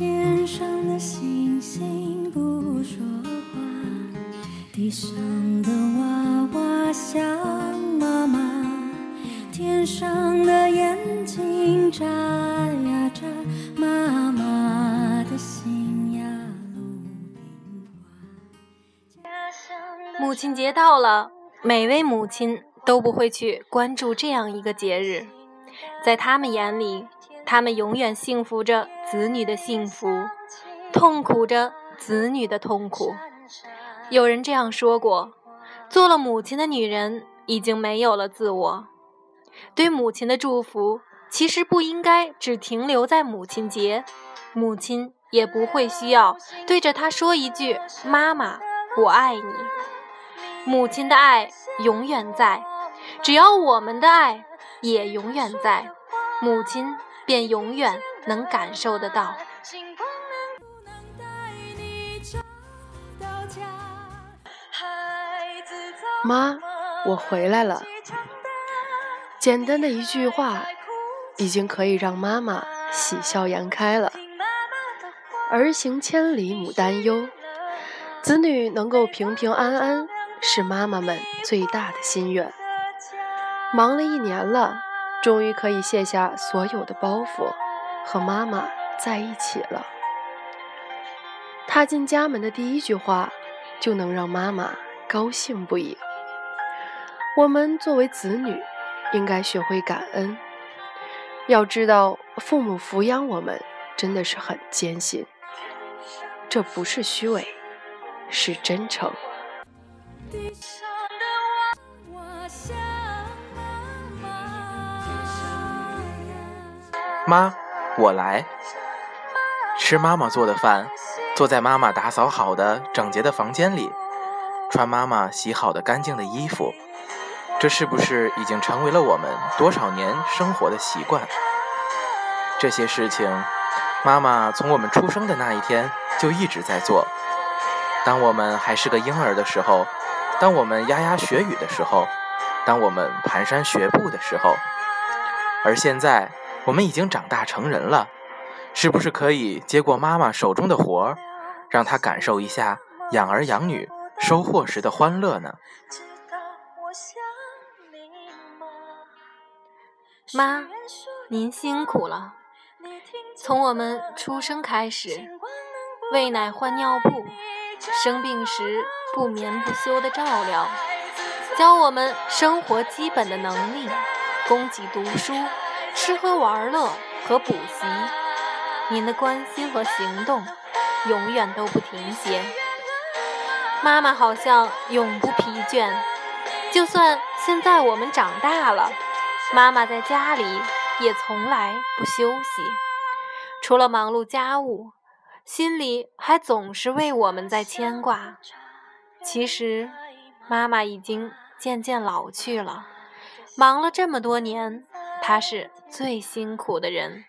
天上的星星不说话，地上的娃娃想妈妈，天上的眼睛眨呀眨，妈妈的心呀鲁冰花。母亲节到了，每位母亲都不会去关注这样一个节日，在他们眼里。他们永远幸福着子女的幸福，痛苦着子女的痛苦。有人这样说过：做了母亲的女人已经没有了自我。对母亲的祝福，其实不应该只停留在母亲节，母亲也不会需要对着她说一句“妈妈，我爱你”。母亲的爱永远在，只要我们的爱也永远在，母亲。便永远能感受得到。妈，我回来了。简单的一句话，已经可以让妈妈喜笑颜开了。儿行千里母担忧，子女能够平平安安，是妈妈们最大的心愿。忙了一年了。终于可以卸下所有的包袱，和妈妈在一起了。踏进家门的第一句话，就能让妈妈高兴不已。我们作为子女，应该学会感恩。要知道，父母抚养我们真的是很艰辛，这不是虚伪，是真诚。妈，我来吃妈妈做的饭，坐在妈妈打扫好的整洁的房间里，穿妈妈洗好的干净的衣服，这是不是已经成为了我们多少年生活的习惯？这些事情，妈妈从我们出生的那一天就一直在做。当我们还是个婴儿的时候，当我们牙牙学语的时候，当我们蹒跚学步的时候，而现在。我们已经长大成人了，是不是可以接过妈妈手中的活儿，让她感受一下养儿养女收获时的欢乐呢？妈，您辛苦了。从我们出生开始，喂奶换尿布，生病时不眠不休的照料，教我们生活基本的能力，供给读书。吃喝玩乐和补习，您的关心和行动永远都不停歇。妈妈好像永不疲倦，就算现在我们长大了，妈妈在家里也从来不休息。除了忙碌家务，心里还总是为我们在牵挂。其实，妈妈已经渐渐老去了，忙了这么多年。他是最辛苦的人。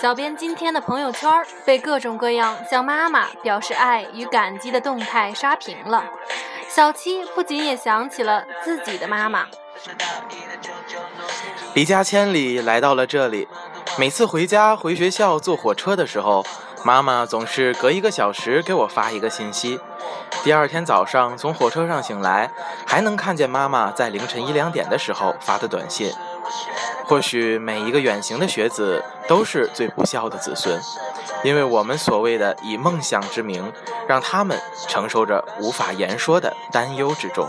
小编今天的朋友圈被各种各样向妈妈表示爱与感激的动态刷屏了。小七不仅也想起了自己的妈妈，离家千里来到了这里。每次回家回学校坐火车的时候，妈妈总是隔一个小时给我发一个信息。第二天早上从火车上醒来，还能看见妈妈在凌晨一两点的时候发的短信。或许每一个远行的学子都是最不孝的子孙，因为我们所谓的以梦想之名，让他们承受着无法言说的担忧之重。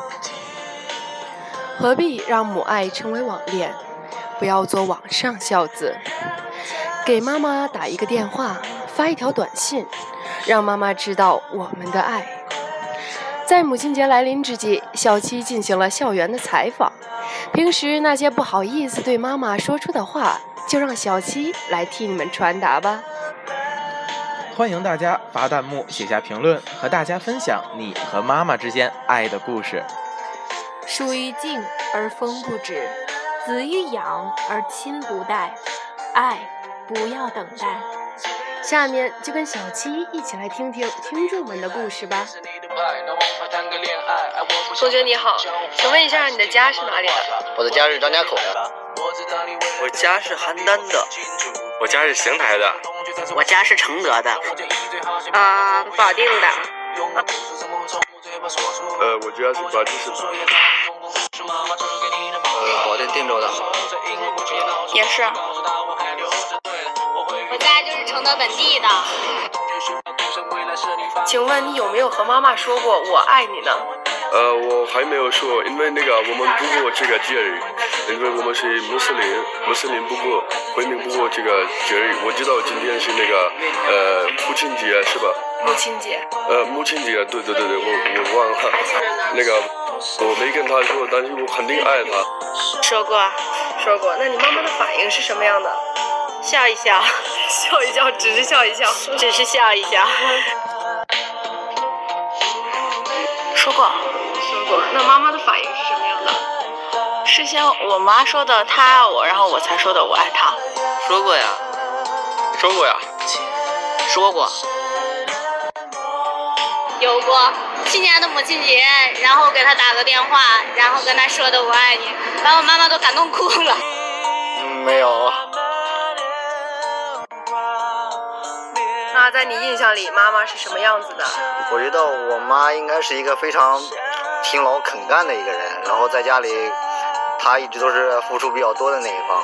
何必让母爱成为网恋？不要做网上孝子。给妈妈打一个电话，发一条短信，让妈妈知道我们的爱。在母亲节来临之际，小七进行了校园的采访。平时那些不好意思对妈妈说出的话，就让小七来替你们传达吧。欢迎大家发弹幕、写下评论，和大家分享你和妈妈之间爱的故事。树欲静而风不止，子欲养而亲不待，爱不要等待。下面就跟小七一起来听听听众们的故事吧。同学你好，请问一下你的家是哪里的？我的家是张家口的。我家是邯郸的。我家是邢台的。我家是承德的。啊，保定的。呃，我家是保定市。呃，保定定州的。也是。我家就是承德本地的。请问你有没有和妈妈说过我爱你呢？呃，我还没有说，因为那个我们不过这个节日，因为我们是穆斯林，穆斯林不过，回民不过这个节日。我知道今天是那个呃父亲节是吧？母亲节。呃，母亲节，对对对对，我我忘了。那个我没跟他说，但是我肯定爱他。说过，说过。那你妈妈的反应是什么样的？笑一笑，笑一笑，只是笑一笑，只是笑一笑。说过，说过。那妈妈的反应是什么样的？事先我妈说的她爱我，然后我才说的我爱她。说过呀，说过呀，说过。有过，去年的母亲节，然后给她打个电话，然后跟她说的我爱你，把我妈妈都感动哭了。嗯，没有。那在你印象里，妈妈是什么样子的？我觉得我妈应该是一个非常勤劳肯干的一个人，然后在家里，她一直都是付出比较多的那一方。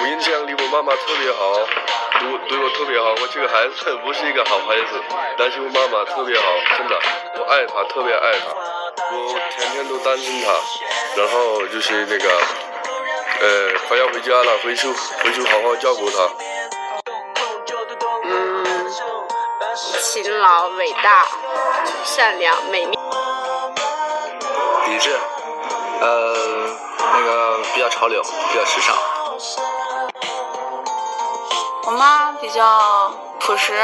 我印象里，我妈妈特别好，对对我特别好。我这个孩子不是一个好孩子，但是我妈妈特别好，真的，我爱她，特别爱她。我天天都担心她，然后就是那个。呃，快要回家了，回去回去好好照顾他。嗯，勤劳、伟大、善良、美丽、理智，呃，那个比较潮流，比较时尚。我妈比较朴实，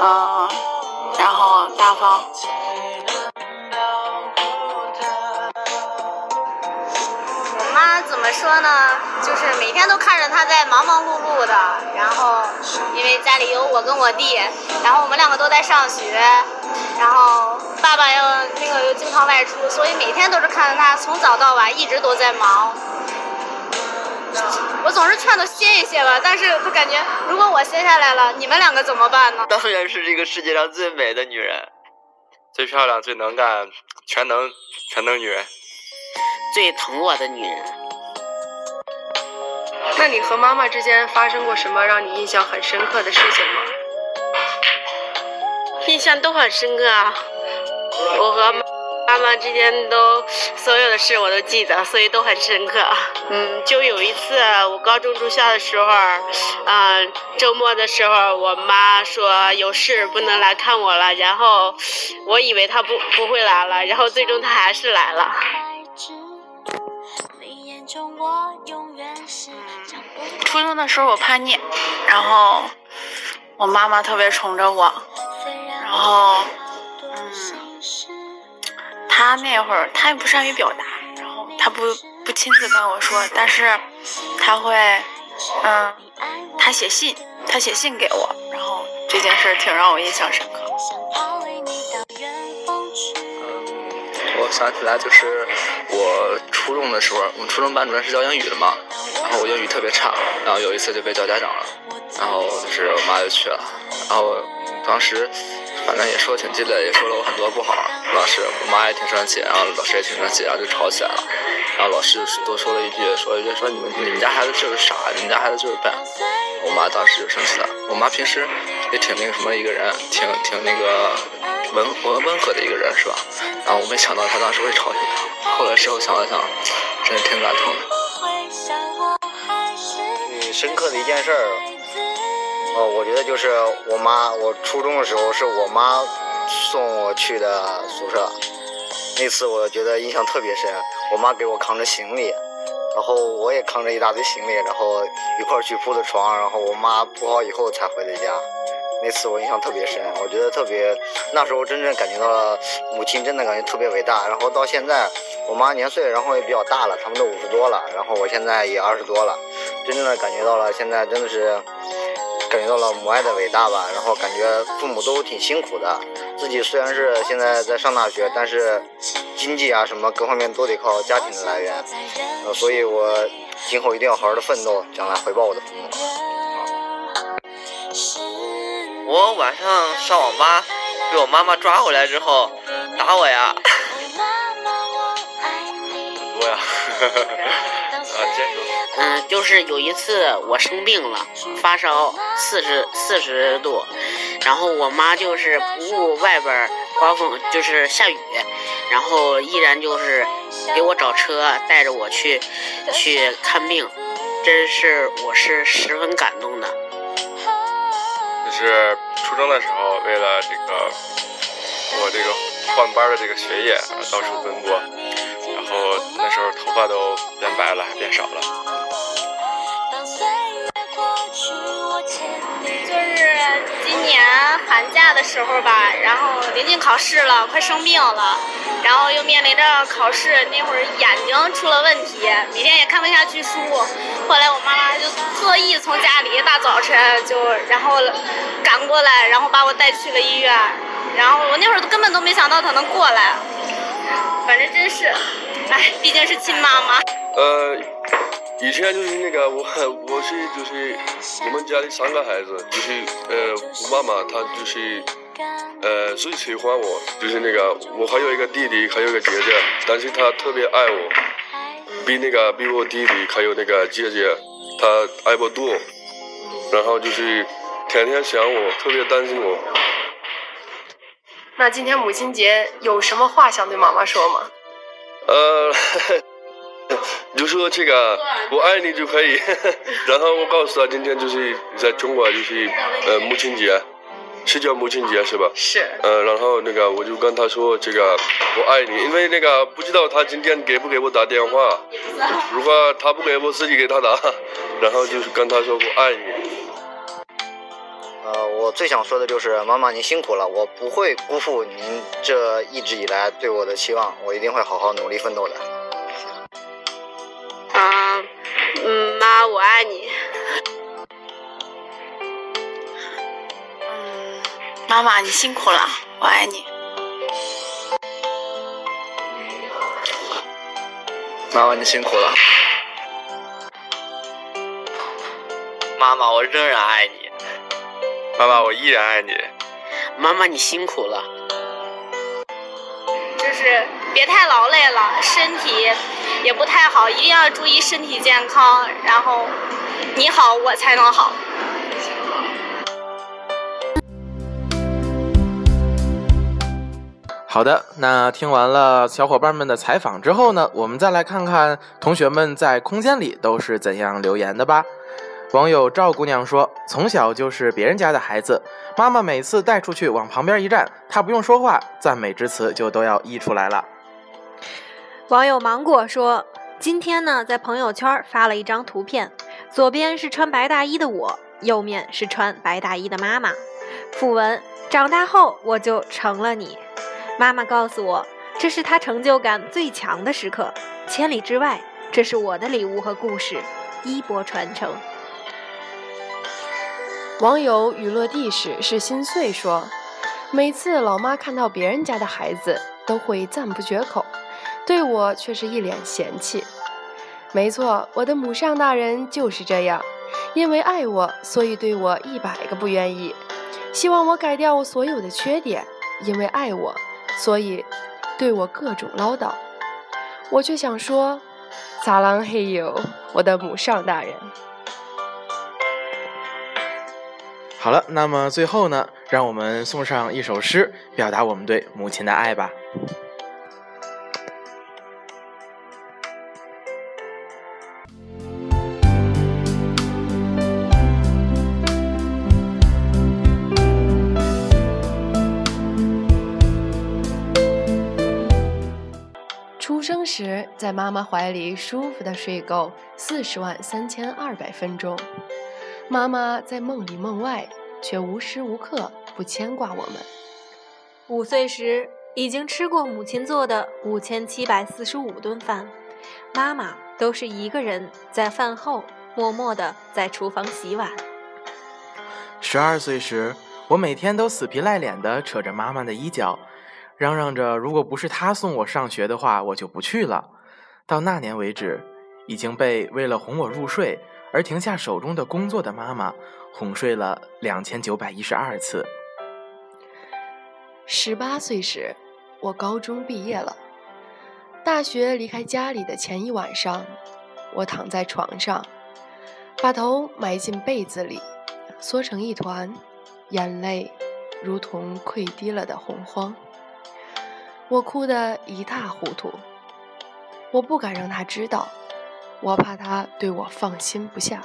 嗯，然后大方。他怎么说呢？就是每天都看着他在忙忙碌碌的，然后因为家里有我跟我弟，然后我们两个都在上学，然后爸爸又那个又经常外出，所以每天都是看着他从早到晚一直都在忙。我总是劝他歇一歇吧，但是他感觉如果我歇下来了，你们两个怎么办呢？当然是这个世界上最美的女人，最漂亮、最能干、全能全能女人，最疼我的女人。那你和妈妈之间发生过什么让你印象很深刻的事情吗？印象都很深刻啊！我和妈妈之间都所有的事我都记得，所以都很深刻。嗯，就有一次我高中住校的时候，嗯，周末的时候，我妈说有事不能来看我了，然后我以为她不不会来了，然后最终她还是来了。初中的时候我叛逆，然后我妈妈特别宠着我，然后嗯，她那会儿她也不善于表达，然后她不不亲自跟我说，但是她会嗯，她写信，她写信给我，然后这件事挺让我印象深想起来就是我初中的时候，我们初中班主任是教英语的嘛。然后我英语特别差，然后有一次就被叫家长了，然后就是我妈就去了，然后当时反正也说挺激烈，也说了我很多不好，老师我妈也挺生气，然后老师也挺生气，然后就吵起来了，然后老师多说了一句，说一句说你们你们家孩子就是傻，你们家孩子就是笨，我妈当时就生气了，我妈平时也挺那个什么一个人，挺挺那个温温温和的一个人是吧？然后我没想到他当时会吵起来，后来事后想了想，真的挺感动的。深刻的一件事儿，哦，我觉得就是我妈，我初中的时候是我妈送我去的宿舍，那次我觉得印象特别深。我妈给我扛着行李，然后我也扛着一大堆行李，然后一块儿去铺的床，然后我妈铺好以后才回的家。那次我印象特别深，我觉得特别，那时候真正感觉到了母亲真的感觉特别伟大。然后到现在，我妈年岁然后也比较大了，他们都五十多了，然后我现在也二十多了，真正的感觉到了现在真的是感觉到了母爱的伟大吧。然后感觉父母都挺辛苦的，自己虽然是现在在上大学，但是经济啊什么各方面都得靠家庭的来源，呃，所以我今后一定要好好的奋斗，将来回报我的父母。我晚上上网吧，被我妈妈抓回来之后，打我呀。多呀，啊，接着说。嗯，就是有一次我生病了，发烧四十四十度，然后我妈就是不顾外边刮风，就是下雨，然后依然就是给我找车带着我去去看病，真是我是十分感动的。是初中的时候，为了这个我这个换班的这个学业，到处奔波，然后那时候头发都变白了，还变少了。就是今年寒假的时候吧，然后临近考试了，快生病了，然后又面临着考试，那会儿眼睛出了问题，每天也看不下去书。后来我妈妈就特意从家里大早晨就然后赶过来，然后把我带去了医院。然后我那会儿根本都没想到她能过来，反正真是，哎，毕竟是亲妈妈。呃，以前就是那个我我是就是我们家里三个孩子，就是呃我妈妈她就是呃最喜欢我，就是那个我还有一个弟弟，还有一个姐姐，但是她特别爱我，比那个比我弟弟还有那个姐姐，她爱我多，然后就是天天想我，特别担心我。那今天母亲节有什么话想对妈妈说吗？呃，就说这个我爱你就可以，然后我告诉他今天就是在中国就是呃母亲节，是叫母亲节是吧？是。呃，然后那个我就跟他说这个我爱你，因为那个不知道他今天给不给我打电话，如果他不给我自己给他打，然后就是跟他说我爱你。呃，我最想说的就是妈妈您辛苦了，我不会辜负您这一直以来对我的期望，我一定会好好努力奋斗的。嗯，嗯，妈，我爱你。妈妈你辛苦了，我爱你。妈妈你辛苦了。妈妈，我仍然爱你。妈妈，我依然爱你。妈妈，你辛苦了。就是别太劳累了，身体也不太好，一定要注意身体健康。然后你好，我才能好。好的，那听完了小伙伴们的采访之后呢，我们再来看看同学们在空间里都是怎样留言的吧。网友赵姑娘说：“从小就是别人家的孩子，妈妈每次带出去往旁边一站，她不用说话，赞美之词就都要溢出来了。”网友芒果说：“今天呢，在朋友圈发了一张图片，左边是穿白大衣的我，右面是穿白大衣的妈妈。附文：长大后我就成了你。妈妈告诉我，这是她成就感最强的时刻。千里之外，这是我的礼物和故事，衣钵传承。”网友雨落地时是心碎说：“每次老妈看到别人家的孩子，都会赞不绝口，对我却是一脸嫌弃。没错，我的母上大人就是这样，因为爱我，所以对我一百个不愿意，希望我改掉我所有的缺点；因为爱我，所以对我各种唠叨。我却想说，撒浪嘿哟，我的母上大人。”好了，那么最后呢，让我们送上一首诗，表达我们对母亲的爱吧。时在妈妈怀里舒服的睡够四十万三千二百分钟，妈妈在梦里梦外却无时无刻不牵挂我们。五岁时已经吃过母亲做的五千七百四十五顿饭，妈妈都是一个人在饭后默默的在厨房洗碗。十二岁时，我每天都死皮赖脸的扯着妈妈的衣角。嚷嚷着，如果不是他送我上学的话，我就不去了。到那年为止，已经被为了哄我入睡而停下手中的工作的妈妈哄睡了两千九百一十二次。十八岁时，我高中毕业了。大学离开家里的前一晚上，我躺在床上，把头埋进被子里，缩成一团，眼泪如同溃堤了的洪荒。我哭得一塌糊涂，我不敢让他知道，我怕他对我放心不下。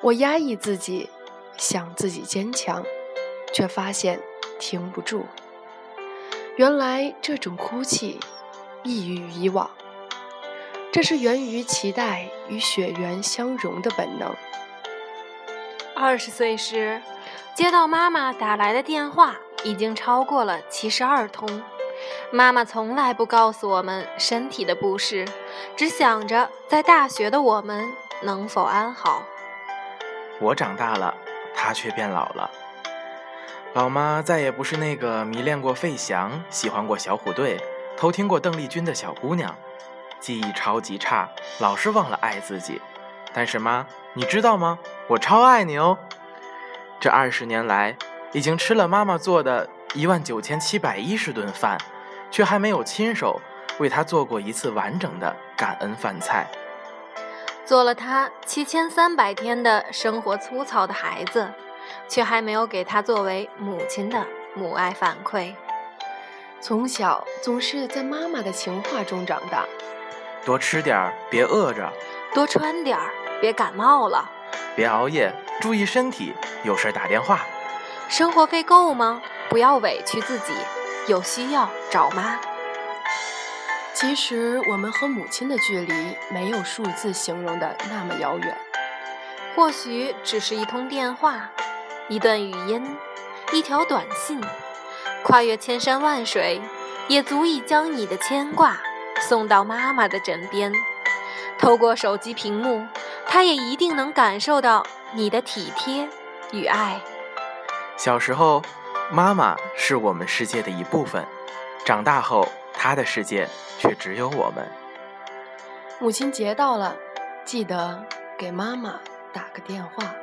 我压抑自己，想自己坚强，却发现停不住。原来这种哭泣异于以往，这是源于脐带与血缘相融的本能。二十岁时，接到妈妈打来的电话。已经超过了七十二通，妈妈从来不告诉我们身体的不适，只想着在大学的我们能否安好。我长大了，她却变老了。老妈再也不是那个迷恋过费翔、喜欢过小虎队、偷听过邓丽君的小姑娘，记忆超级差，老是忘了爱自己。但是妈，你知道吗？我超爱你哦！这二十年来。已经吃了妈妈做的一万九千七百一十顿饭，却还没有亲手为她做过一次完整的感恩饭菜。做了他七千三百天的生活粗糙的孩子，却还没有给他作为母亲的母爱反馈。从小总是在妈妈的情话中长大，多吃点儿，别饿着；多穿点儿，别感冒了；别熬夜，注意身体；有事打电话。生活费够吗？不要委屈自己，有需要找妈。其实我们和母亲的距离没有数字形容的那么遥远，或许只是一通电话，一段语音，一条短信，跨越千山万水，也足以将你的牵挂送到妈妈的枕边。透过手机屏幕，她也一定能感受到你的体贴与爱。小时候，妈妈是我们世界的一部分；长大后，她的世界却只有我们。母亲节到了，记得给妈妈打个电话。